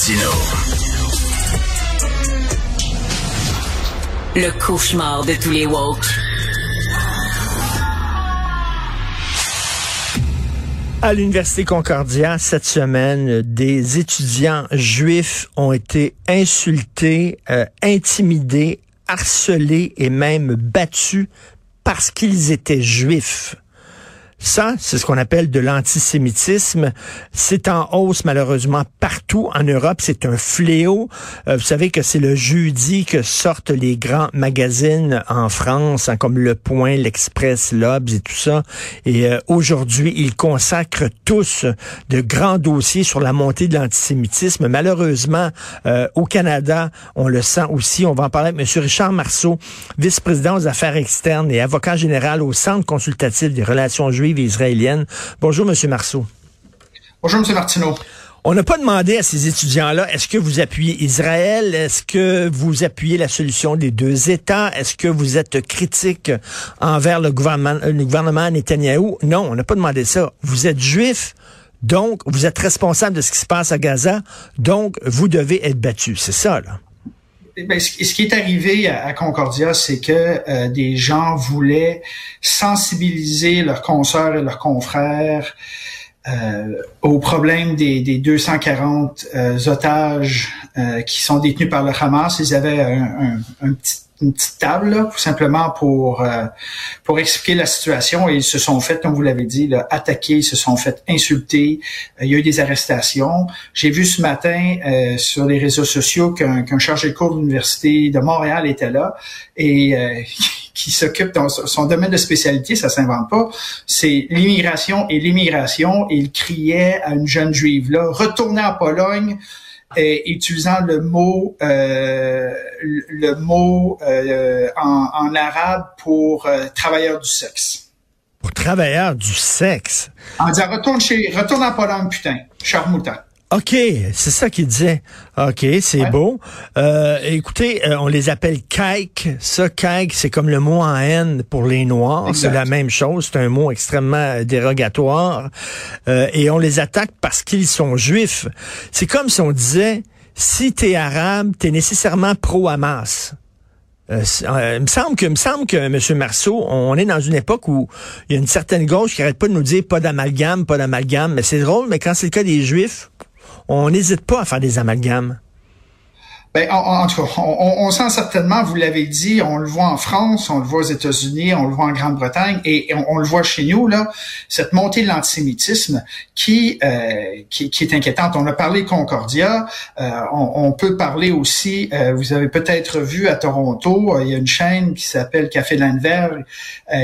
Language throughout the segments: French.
Martineau. Le cauchemar de tous les woke. À l'Université Concordia, cette semaine, des étudiants juifs ont été insultés, euh, intimidés, harcelés et même battus parce qu'ils étaient juifs. Ça, c'est ce qu'on appelle de l'antisémitisme. C'est en hausse malheureusement partout en Europe. C'est un fléau. Euh, vous savez que c'est le jeudi que sortent les grands magazines en France, hein, comme Le Point, l'Express, l'Obs et tout ça. Et euh, aujourd'hui, ils consacrent tous de grands dossiers sur la montée de l'antisémitisme. Malheureusement, euh, au Canada, on le sent aussi. On va en parler avec M. Richard Marceau, vice-président aux affaires externes et avocat général au Centre consultatif des relations juives israélienne. Bonjour, M. Marceau. Bonjour, M. Martineau. On n'a pas demandé à ces étudiants-là, est-ce que vous appuyez Israël? Est-ce que vous appuyez la solution des deux États? Est-ce que vous êtes critique envers le gouvernement, le gouvernement Netanyahou? Non, on n'a pas demandé ça. Vous êtes juif, donc vous êtes responsable de ce qui se passe à Gaza, donc vous devez être battu. C'est ça, là. Eh ben, ce qui est arrivé à, Concordia, c'est que euh, des gens voulaient sensibiliser leurs consoeurs et leurs confrères euh, au problème des, des 240 euh, otages qui sont détenus par le Hamas. Ils avaient un, un petit une petite table, là, simplement pour euh, pour expliquer la situation. Ils se sont fait, comme vous l'avez dit, là, attaquer, ils se sont fait insulter. Euh, il y a eu des arrestations. J'ai vu ce matin euh, sur les réseaux sociaux qu'un qu'un chargé de cours de l'université de Montréal était là et qui s'occupe de son domaine de spécialité, ça s'invente pas, c'est l'immigration et l'immigration. Il criait à une jeune juive là, retournez en Pologne utilisant le mot euh, le mot euh, en, en, arabe pour euh, travailleur du sexe. Pour travailleur du sexe. En disant retourne chez retourne en Pologne putain, charmouta. OK, c'est ça qu'il disait. OK, c'est beau. Euh, écoutez, euh, on les appelle kaik. Ça, kaik, c'est comme le mot en haine pour les Noirs. C'est la même chose. C'est un mot extrêmement dérogatoire. Euh, et on les attaque parce qu'ils sont juifs. C'est comme si on disait, si t'es arabe, t'es nécessairement pro-Hamas. Euh, il me semble que, me semble que M. Marceau, on est dans une époque où il y a une certaine gauche qui arrête pas de nous dire pas d'amalgame, pas d'amalgame. Mais c'est drôle, mais quand c'est le cas des Juifs, on n'hésite pas à faire des amalgames. Ben, en, on, sent certainement, vous l'avez dit, on le voit en France, on le voit aux États-Unis, on le voit en Grande-Bretagne et on, le voit chez nous, là, cette montée de l'antisémitisme qui, euh, qui, est inquiétante. On a parlé Concordia, euh, on, peut parler aussi, euh, vous avez peut-être vu à Toronto, il y a une chaîne qui s'appelle Café Lanvers,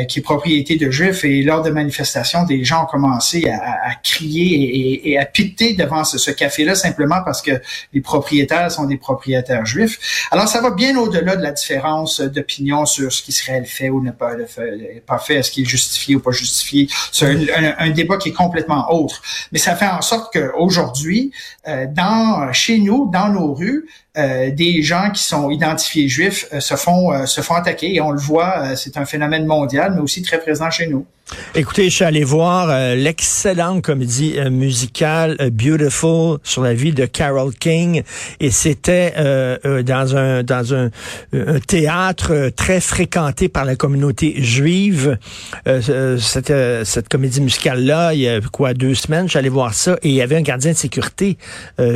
qui est propriété de Juifs et lors de manifestations, des gens ont commencé à, crier et, à piter devant ce, ce café-là simplement parce que les propriétaires sont des propriétaires juifs. Alors, ça va bien au-delà de la différence d'opinion sur ce qui serait fait ou ne pas, fait, pas fait, est-ce qu'il est justifié ou pas justifié. C'est un, débat qui est complètement autre. Mais ça fait en sorte qu'aujourd'hui, euh, dans chez nous, dans nos rues, euh, des gens qui sont identifiés juifs euh, se font euh, se font attaquer et on le voit, c'est un phénomène mondial, mais aussi très présent chez nous. Écoutez, je suis allé voir l'excellente comédie musicale Beautiful sur la vie de Carol King et c'était dans un dans un, théâtre très fréquenté par la communauté juive. cette cette comédie musicale là, il y a quoi deux semaines, j'allais voir ça et il y avait un gardien de sécurité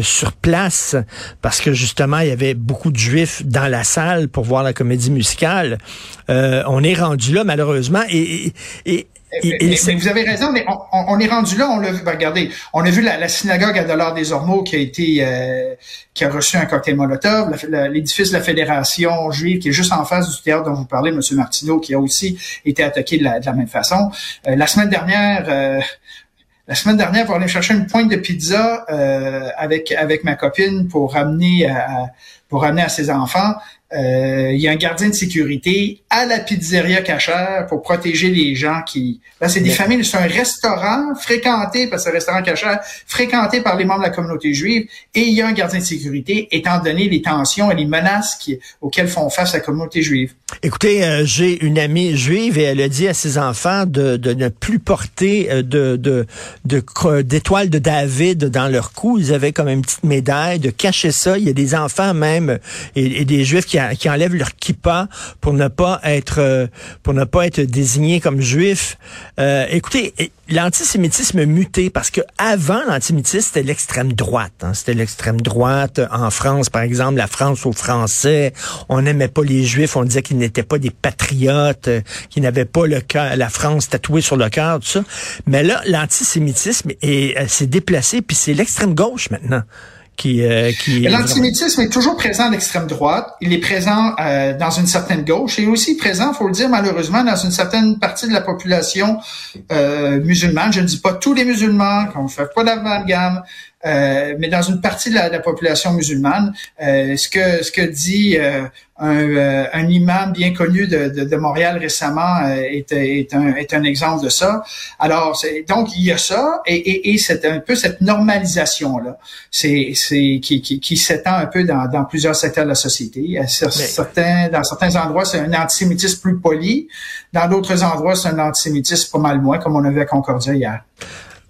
sur place parce que justement il y avait beaucoup de juifs dans la salle pour voir la comédie musicale. Euh, on est rendu là, malheureusement. Et, et, vous avez raison, mais on, est rendu là, on l'a vu. Ben, regardez, on a vu la, synagogue à Dollars des Ormeaux qui a été euh, qui a reçu un cocktail Molotov, l'édifice de la Fédération juive qui est juste en face du théâtre dont vous parlez, M. Martineau, qui a aussi été attaqué de la, même façon. Euh, la semaine dernière, la semaine dernière pour aller chercher une pointe de pizza euh, avec avec ma copine pour ramener à, pour ramener à ses enfants. Euh, il y a un gardien de sécurité à la pizzeria cachère pour protéger les gens qui... Là, c'est des familles, c'est un restaurant fréquenté, parce que c'est un restaurant cachère, fréquenté par les membres de la communauté juive, et il y a un gardien de sécurité, étant donné les tensions et les menaces qui, auxquelles font face la communauté juive. Écoutez, euh, j'ai une amie juive et elle a dit à ses enfants de, de ne plus porter euh, de de d'étoiles de, de, David dans leur cou. Ils avaient comme une petite médaille, de cacher ça. Il y a des enfants même et, et des juifs qui, qui enlèvent leur kippa pour ne pas être euh, pour ne pas être désignés comme juifs. Euh, écoutez, l'antisémitisme muté parce que avant l'antisémitisme c'était l'extrême droite. Hein. C'était l'extrême droite en France, par exemple, la France aux Français. On n'aimait pas les juifs. On disait qu'ils n'étaient pas des patriotes, euh, qu'ils n'avaient pas le cœur, la France tatouée sur le cœur, tout ça. Mais là, l'antisémitisme s'est déplacé, puis c'est l'extrême gauche maintenant. Euh, L'antisémitisme est toujours présent à l'extrême droite. Il est présent euh, dans une certaine gauche et aussi présent, faut le dire malheureusement, dans une certaine partie de la population euh, musulmane. Je ne dis pas tous les musulmans, qu'on ne fait pas d'amalgame, euh, mais dans une partie de la, population musulmane, euh, ce que ce que dit euh, un, un, imam bien connu de, de, de Montréal récemment est, est, un, est un exemple de ça. Alors donc il y a ça et, et, et c'est un peu cette normalisation là, c'est c'est qui, qui, qui s'étend un peu dans, dans plusieurs secteurs de la société. Certains dans certains endroits c'est un antisémitisme plus poli, dans d'autres endroits c'est un antisémitisme pas mal moins comme on a vu à Concordia hier.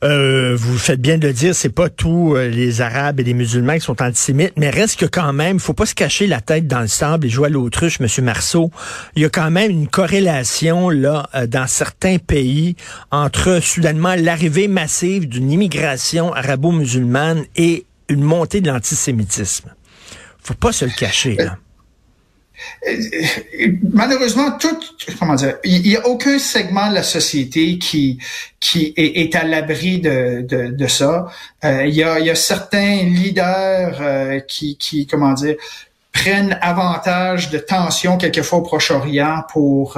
Euh, vous faites bien de le dire, c'est pas tous euh, les Arabes et les musulmans qui sont antisémites, mais reste que quand même, faut pas se cacher la tête dans le sable et jouer à l'autruche, Monsieur Marceau. Il y a quand même une corrélation là euh, dans certains pays entre soudainement l'arrivée massive d'une immigration arabo-musulmane et une montée de l'antisémitisme. Faut pas se le cacher là. Euh, malheureusement, tout, comment dire, il n'y a aucun segment de la société qui qui est, à l'abri de, de, ça. Euh, il, y a, il y a certains leaders euh, qui, qui, comment dire, prennent avantage de tensions quelquefois au Proche-Orient pour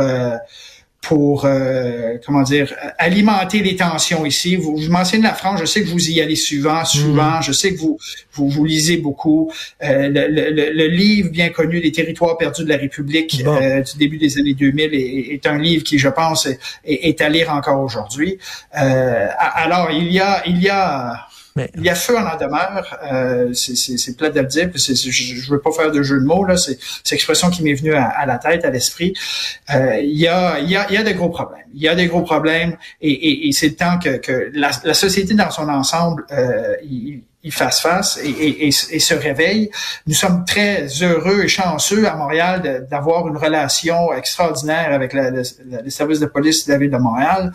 pour euh, comment dire alimenter les tensions ici. Vous, vous, mentionnez la France, je sais que vous y allez souvent, souvent. Mm. Je sais que vous vous, vous lisez beaucoup. Euh, le, le, le, livre bien connu des territoires perdus de la République euh, du début des années 2000 est, est, un livre qui, je pense, est, est à lire encore aujourd'hui. alors il y a il y a il y a feu en en demeure. Euh, c'est plat de le dire. Je, je veux pas faire de jeu de mots là. C'est l'expression qui m'est venue à, la tête, à l'esprit. Euh, il y a il y a il y a des gros problèmes. Il y a des gros problèmes et, et, et c'est le temps que, que la, la, société dans son ensemble euh, il, il fasse face et, et, et, se réveille. Nous sommes très heureux et chanceux à Montréal d'avoir une relation extraordinaire avec la, les services de police de la ville de Montréal,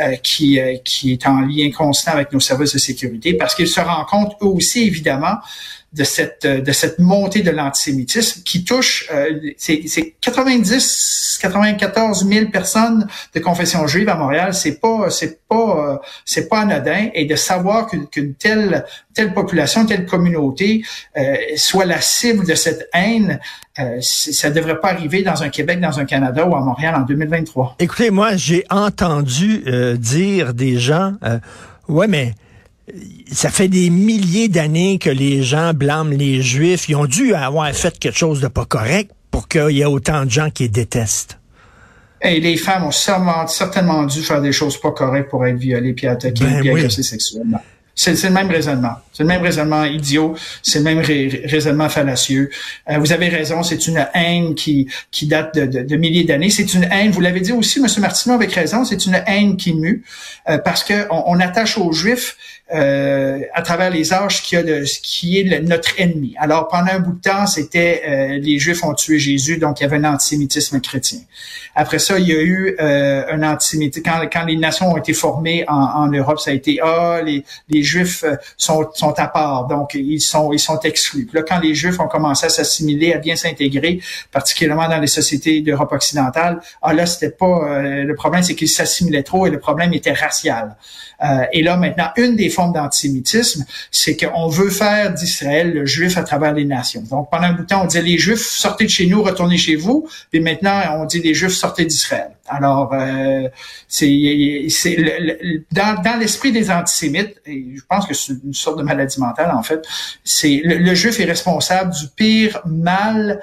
euh, qui, euh, qui est en lien constant avec nos services de sécurité, parce qu'ils se rendent compte eux aussi, évidemment, de cette de cette montée de l'antisémitisme qui touche euh, c'est 90 94 000 personnes de confession juive à Montréal. C'est pas c'est pas euh, c'est pas anodin. Et de savoir qu'une telle telle population telle communauté euh, soit la cible de cette haine euh, ça devrait pas arriver dans un Québec dans un Canada ou à Montréal en 2023 écoutez moi j'ai entendu dire des gens ouais mais ça fait des milliers d'années que les gens blâment les Juifs. Ils ont dû avoir fait quelque chose de pas correct pour qu'il y ait autant de gens qui les détestent. Et les femmes ont certainement, dû faire des choses pas correctes pour être violées puis attaquées ben puis sexuellement. C'est le même raisonnement. C'est le même raisonnement idiot. C'est le même raisonnement fallacieux. Euh, vous avez raison. C'est une haine qui qui date de, de, milliers d'années. C'est une haine. Vous l'avez dit aussi, M. Martineau avec raison. C'est une haine qui mue euh, parce que on, attache aux Juifs euh, à travers les âges qui a de, qui est notre ennemi. Alors pendant un bout de temps, c'était euh, les Juifs ont tué Jésus, donc il y avait un antisémitisme chrétien. Après ça, il y a eu euh, un antisémitisme quand, quand les nations ont été formées en, en Europe, ça a été ah les, les Juifs sont, sont à part, donc ils sont ils sont exclus. Puis là, quand les Juifs ont commencé à s'assimiler, à bien s'intégrer, particulièrement dans les sociétés d'Europe occidentale, ah là c'était pas le problème, c'est qu'ils s'assimilaient trop et le problème était racial. et là maintenant, une des forme d'antisémitisme, c'est qu'on veut faire d'Israël le juif à travers les nations. Donc, pendant un bout de temps, on disait les juifs, sortez de chez nous, retournez chez vous. Puis maintenant, on dit les juifs, sortez d'Israël. Alors, euh, c'est dans, dans l'esprit des antisémites, je pense que c'est une sorte de maladie mentale, en fait, c'est le, juif est responsable du pire mal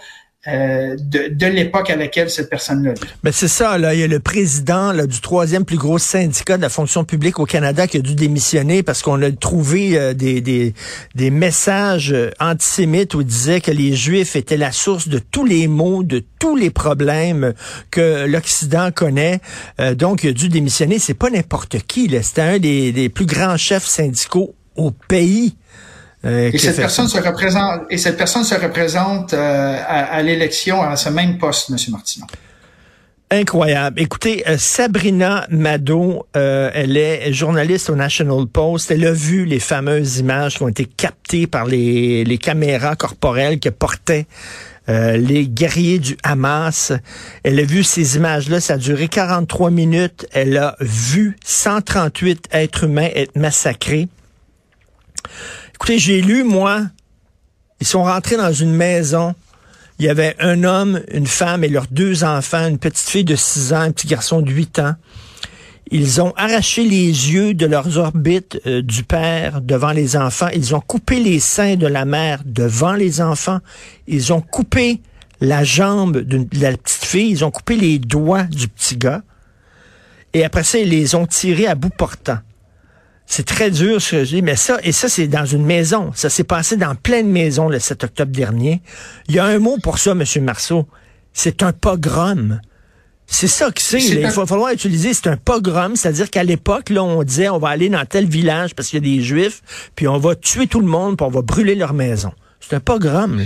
euh, de, de l'époque à laquelle cette personne-là vit. Mais c'est ça, là, il y a le président là, du troisième plus gros syndicat de la fonction publique au Canada qui a dû démissionner parce qu'on a trouvé euh, des, des, des messages euh, antisémites où il disait que les Juifs étaient la source de tous les maux, de tous les problèmes que l'Occident connaît. donc, il a dû démissionner. C'est pas n'importe qui. C'était un des, des plus grands chefs syndicaux au pays. Euh, et, cette personne se représente, et cette personne se représente euh, à, l'élection à ce même poste, M. Martineau. Incroyable. Écoutez, euh, Sabrina Mado, elle est journaliste au National Post. Elle a vu les fameuses images qui ont été captées par les, les caméras corporelles que portaient les guerriers du Hamas. Elle a vu ces images-là, ça a duré 43 minutes. Elle a vu 138 êtres humains être massacrés. Écoutez, j'ai lu, moi, ils sont rentrés dans une maison. Il y avait un homme, une femme et leurs deux enfants, une petite fille de 6 ans, un petit garçon de 8 ans. Ils ont arraché les yeux de leurs orbites euh, du père devant les enfants. Ils ont coupé les seins de la mère devant les enfants. Ils ont coupé la jambe de la petite fille. Ils ont coupé les doigts du petit gars. Et après ça, ils les ont tirés à bout portant. C'est très dur ce que je dis, mais ça, et ça, c'est dans une maison. Ça s'est passé dans pleine maison le 7 octobre dernier. Il y a un mot pour ça, M. Marceau. C'est un pogrom. C'est ça que c'est. Il va falloir utiliser, c'est un pogrom, c'est-à-dire qu'à l'époque, là, on disait, on va aller dans tel village parce qu'il y a des juifs, puis on va tuer tout le monde, puis on va brûler leur maison. C'est un pogrom,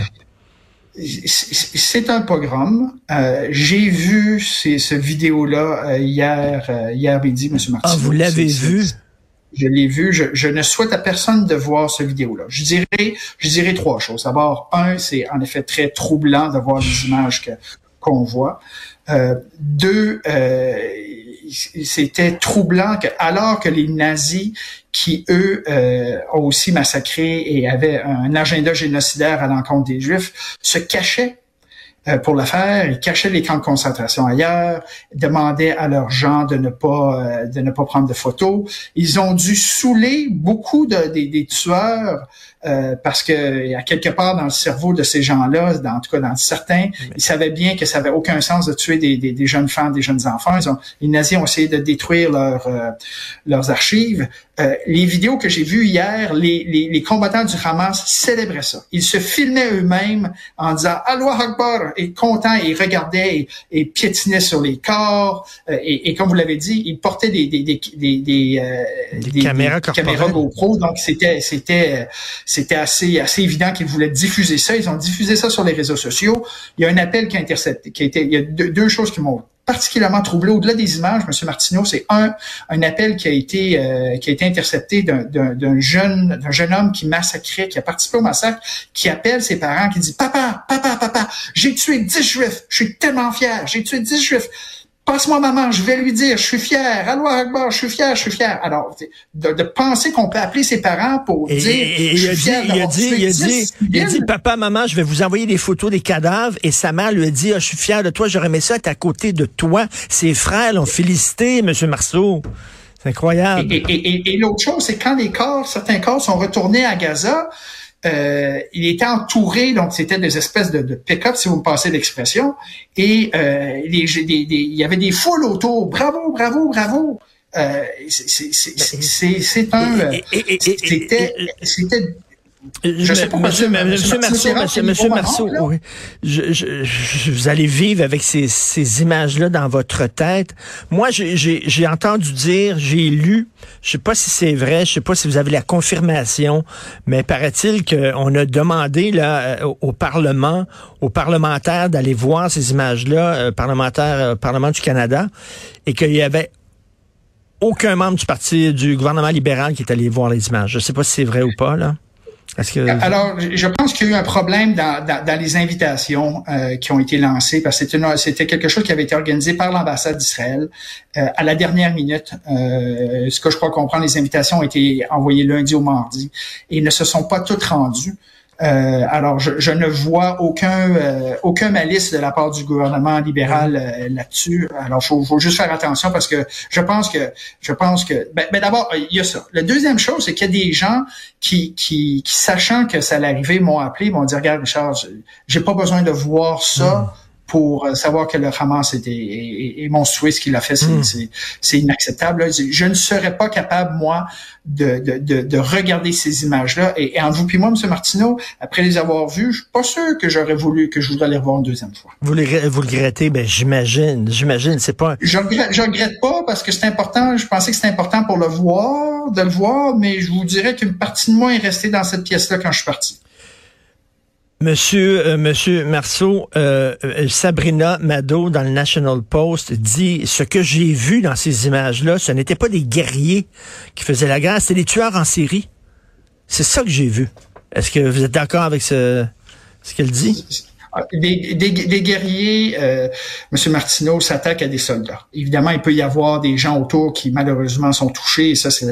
C'est un pogrom. Euh, J'ai vu ce vidéo-là euh, hier, euh, hier midi, M. Martin. Ah, vous l'avez vu? Je l'ai vu. Je, ne souhaite à personne de voir ce vidéo-là. Je dirais, je dirais trois choses. D'abord, un, c'est en effet très troublant de voir les images que qu'on voit. Euh, deux, euh, c'était troublant que, alors que les nazis, qui eux euh, ont aussi massacré et avaient un agenda génocidaire à l'encontre des Juifs, se cachaient pour le faire. Ils cachaient les camps de concentration ailleurs, demandaient à leurs gens de ne pas euh, de ne pas prendre de photos. Ils ont dû saouler beaucoup de, des tueurs euh, parce que il y a quelque part dans le cerveau de ces gens-là, dans, en tout cas dans certains, ils savaient bien que ça avait aucun sens de tuer des, des, des jeunes femmes, des jeunes enfants. Ils ont, les nazis ont essayé de détruire leur, euh, leurs archives. Euh, les vidéos que j'ai vues hier, les, les, les, combattants du Hamas célébraient ça. Ils se filmaient eux-mêmes en disant Allah Akbar et contents et regardaient et, piétinaient sur les corps. et, et, comme vous l'avez dit, ils portaient des, des, des, des, caméras, caméras GoPro. Donc c'était c'était c'était assez, assez évident qu'ils voulaient diffuser ça. Ils ont diffusé ça sur les réseaux sociaux. Il y a un appel qui a intercepté, qui a été, il y a deux, choses qui m'ont particulièrement troublé au-delà des images, M. Martineau, c'est un, un appel qui a été euh, qui a été intercepté d'un jeune d'un jeune homme qui massacrait, qui a participé au massacre, qui appelle ses parents, qui dit Papa, papa, papa, j'ai tué dix juifs, je suis tellement fier, j'ai tué dix juifs passe-moi maman, je vais lui dire, je suis fier, allô Akbar, je suis fier, je suis fier. Alors, de, penser qu'on peut appeler ses parents pour dire, il a dit, il a dit, il a dit, il a dit, papa, maman, je vais vous envoyer des photos des cadavres, et sa mère lui a dit, ah, je suis fier de toi, j'aurais aimé ça être à côté de toi. Ses frères l'ont félicité, Monsieur Marceau. C'est incroyable. Et, et l'autre chose, c'est quand les corps, certains corps sont retournés à Gaza, euh, il était entouré, donc c'était des espèces de, de pick-up, si vous me passez l'expression, et euh, les, il y avait des foules autour. Bravo, bravo, bravo. Euh, c'est un... C'était je sais pas, monsieur, monsieur, Marceau, monsieur, monsieur Marceau, oui. je, je, vous allez vivre avec ces, ces images-là dans votre tête. Moi, j'ai entendu dire, j'ai lu, je sais pas si c'est vrai, je sais pas si vous avez la confirmation, mais paraît-il qu'on a demandé là euh, au, Parlement, aux parlementaires d'aller voir ces images-là, euh, parlementaires, euh, Parlement du Canada, et qu'il y avait aucun membre du parti du gouvernement libéral qui est allé voir les images. Je sais pas si c'est vrai ou pas là. Alors, je pense qu'il y a eu un problème dans, les invitations euh, qui ont été lancées, parce que c'était quelque chose qui avait été organisé par l'ambassade d'Israël euh, à la dernière minute. Euh, ce que je crois comprendre, les invitations ont été envoyées lundi au mardi et ne se sont pas toutes rendues. Euh, alors, je, je, ne vois aucun euh, aucun malice de la part du gouvernement libéral euh, là-dessus. Alors, faut, faut juste faire attention parce que je pense que je pense que ben, ben d'abord il y a ça. La deuxième chose, c'est qu'il y a des gens qui, qui, qui sachant que ça allait arriver, m'ont appelé, m'ont dit regarde Richard, j'ai pas besoin de voir ça. Mm pour savoir que le Hamas était est, monstrueux ce qu'il a fait, hmm. c'est inacceptable. Je ne serais pas capable, moi, de, de, de, regarder ces images-là. Et, et, entre vous puis moi, M. Martineau, après les avoir vues, je suis pas sûr que j'aurais voulu, que je voudrais les revoir une deuxième fois. Vous, les, vous le regrettez? Ben, j'imagine, j'imagine, c'est pas... Je regrette, je regrette pas parce que c'est important, je pensais que c'était important pour le voir, de le voir, mais je vous dirais qu'une partie de moi est restée dans cette pièce-là quand je suis parti. Monsieur, euh, Monsieur Marceau, euh, euh, Sabrina Mado dans le National Post dit ce que j'ai vu dans ces images-là, ce n'étaient pas des guerriers qui faisaient la guerre, c'était des tueurs en série. C'est ça que j'ai vu. Est-ce que vous êtes d'accord avec ce qu'elle dit? Des, des, guerriers, euh, M. Martineau s'attaque à des soldats. Évidemment, il peut y avoir des gens autour qui malheureusement sont touchés, et ça c'est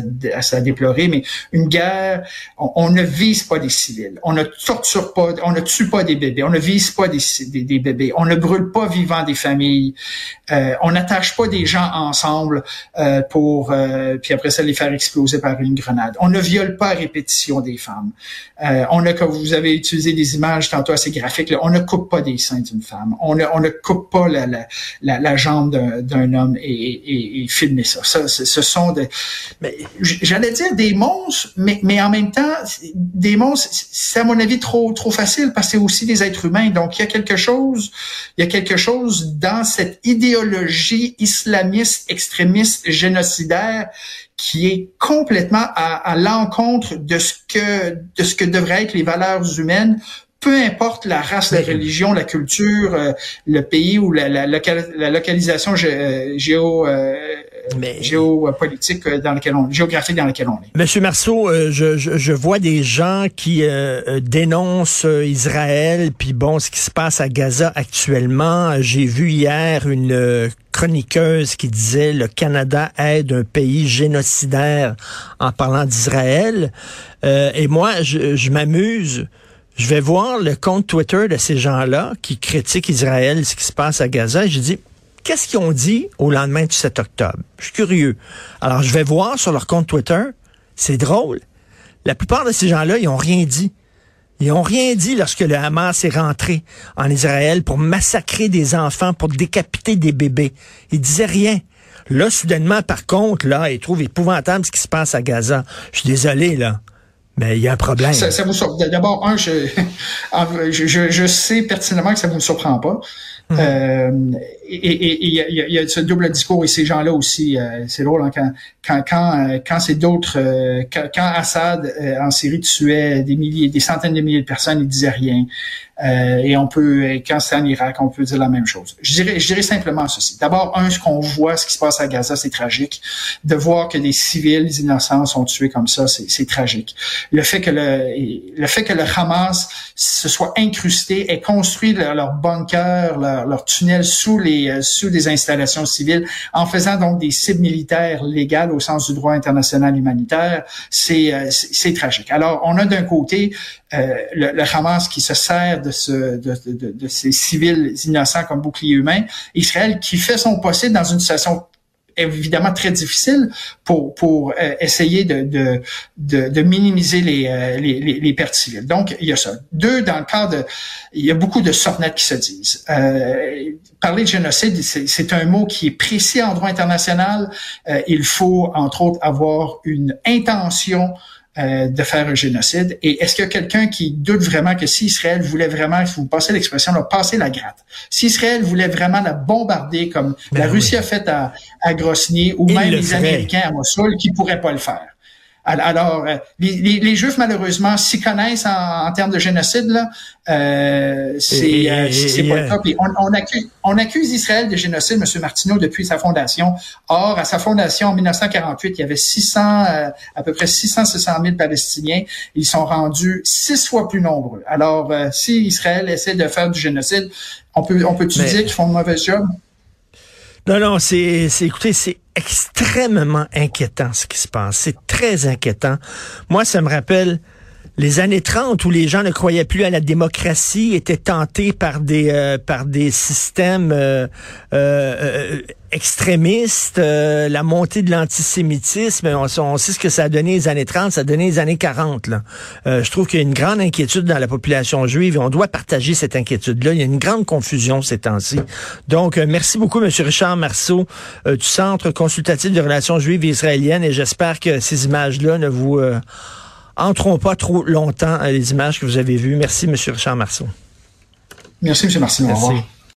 à, déplorer, mais une guerre, on, ne vise pas des civils, on ne torture pas, on ne tue pas des bébés, on ne vise pas des, des, bébés, on ne brûle pas vivant des familles, euh, on n'attache pas des gens ensemble euh, pour, euh, puis après ça les faire exploser par une grenade. On ne viole pas à répétition des femmes. Euh, on a, comme vous avez utilisé des images tantôt assez graphiques, là, on ne coupe pas des seins d'une femme. On ne, on ne coupe pas la, la, la, jambe d'un homme et, et, et, filmer ça. ça ce sont des, j'allais dire des monstres, mais, mais en même temps, des monstres, c'est à mon avis trop, trop facile parce que c'est aussi des êtres humains. Donc il y a quelque chose, il y a quelque chose dans cette idéologie islamiste, extrémiste, génocidaire qui est complètement à, à l'encontre de ce que de ce que devraient être les valeurs humaines peu importe la race, la religion, la culture, euh, le pays ou la, la, la localisation euh, géo, euh, géopolitique dans lequel on, géographique dans laquelle on est. Monsieur Marceau, je, je, je, vois des gens qui dénoncent Israël, puis bon, ce qui se passe à Gaza actuellement. J'ai vu hier une chroniqueuse qui disait le Canada aide un pays génocidaire en parlant d'Israël. et moi, je, je m'amuse je vais voir le compte Twitter de ces gens-là qui critiquent Israël, ce qui se passe à Gaza, et je dis, qu'est-ce qu'ils ont dit au lendemain du 7 octobre? Je suis curieux. Alors, je vais voir sur leur compte Twitter. C'est drôle. La plupart de ces gens-là, ils ont rien dit. Ils ont rien dit lorsque le Hamas est rentré en Israël pour massacrer des enfants, pour décapiter des bébés. Ils disaient rien. Là, soudainement, par contre, là, ils trouvent épouvantable ce qui se passe à Gaza. Je suis désolé, là. Mais il y a un problème. Ça, ça vous D'abord, un, je, je, je, sais pertinemment que ça vous surprend pas. Hum. Euh, et il y, a, ce double discours et ces gens-là aussi, euh, c'est drôle hein, quand quand quand, euh, quand c'est d'autres, euh, quand, Assad en Syrie tuait des milliers, des centaines de milliers de personnes, il disait rien. Et on peut, quand c'est en Irak, on peut dire la même chose. Je dirais, simplement ceci. D'abord, un, ce qu'on voit, ce qui se passe à Gaza, c'est tragique. De voir que des civils innocents sont tués comme ça, c'est tragique. Le fait que le, le fait que le Hamas se soit incrusté et construit leur, bunker, leur tunnel sous les euh, sous des installations civiles, en faisant donc des cibles militaires légales au sens du droit international humanitaire, c'est euh, c'est tragique. Alors, on a d'un côté euh, le, le, Hamas qui se sert de, ce, de, de, de, ces civils innocents comme bouclier humain, Israël qui fait son possible dans une situation évidemment très difficile pour pour euh, essayer de, de, de, de minimiser les, euh, les, les, pertes civiles. Donc, il y a ça. Deux, dans le cadre de... Il y a beaucoup de sornettes qui se disent. Euh, parler de génocide, c'est un mot qui est précis en droit international. Euh, il faut, entre autres, avoir une intention euh, de faire un génocide. Et est-ce qu'il y a quelqu'un qui doute vraiment que si Israël voulait vraiment, si vous passez l'expression, là, passer la gratte, si Israël voulait vraiment la bombarder comme ben la Russie a fait à, à Grosny ou même les Américains à Mossoul, qui pourraient pas le faire. Alors, euh, les, Juifs, malheureusement, s'y connaissent en, termes de génocide, là, euh, c'est euh, pas le cas. on, accuse, on, accuse, Israël de génocide, M. Martineau, depuis sa fondation. Or, à sa fondation, en 1948, il y avait 600, à peu près 600, 600 000 Palestiniens. Ils sont rendus six fois plus nombreux. Alors, si Israël essaie de faire du génocide, on peut, on peut-tu dire qu'ils font un mauvais job? Non, non, c'est, écoutez, c'est extrêmement inquiétant ce qui se passe. C'est très inquiétant. Moi, ça me rappelle les années 30 où les gens ne croyaient plus à la démocratie, étaient tentés par des euh, par des systèmes euh, euh, extrémistes, la montée de l'antisémitisme, on, sait ce que ça a donné les années 30, ça a donné les années 40. Là. je trouve qu'il y a une grande inquiétude dans la population juive et on doit partager cette inquiétude-là. Il y a une grande confusion ces temps-ci. Donc, merci beaucoup, M. Richard Marceau, du Centre consultatif de relations juives et israéliennes et j'espère que ces images-là ne vous entrons pas trop longtemps à les images que vous avez vues. Merci, M. Richard Marceau. Merci, M. Marceau. Merci.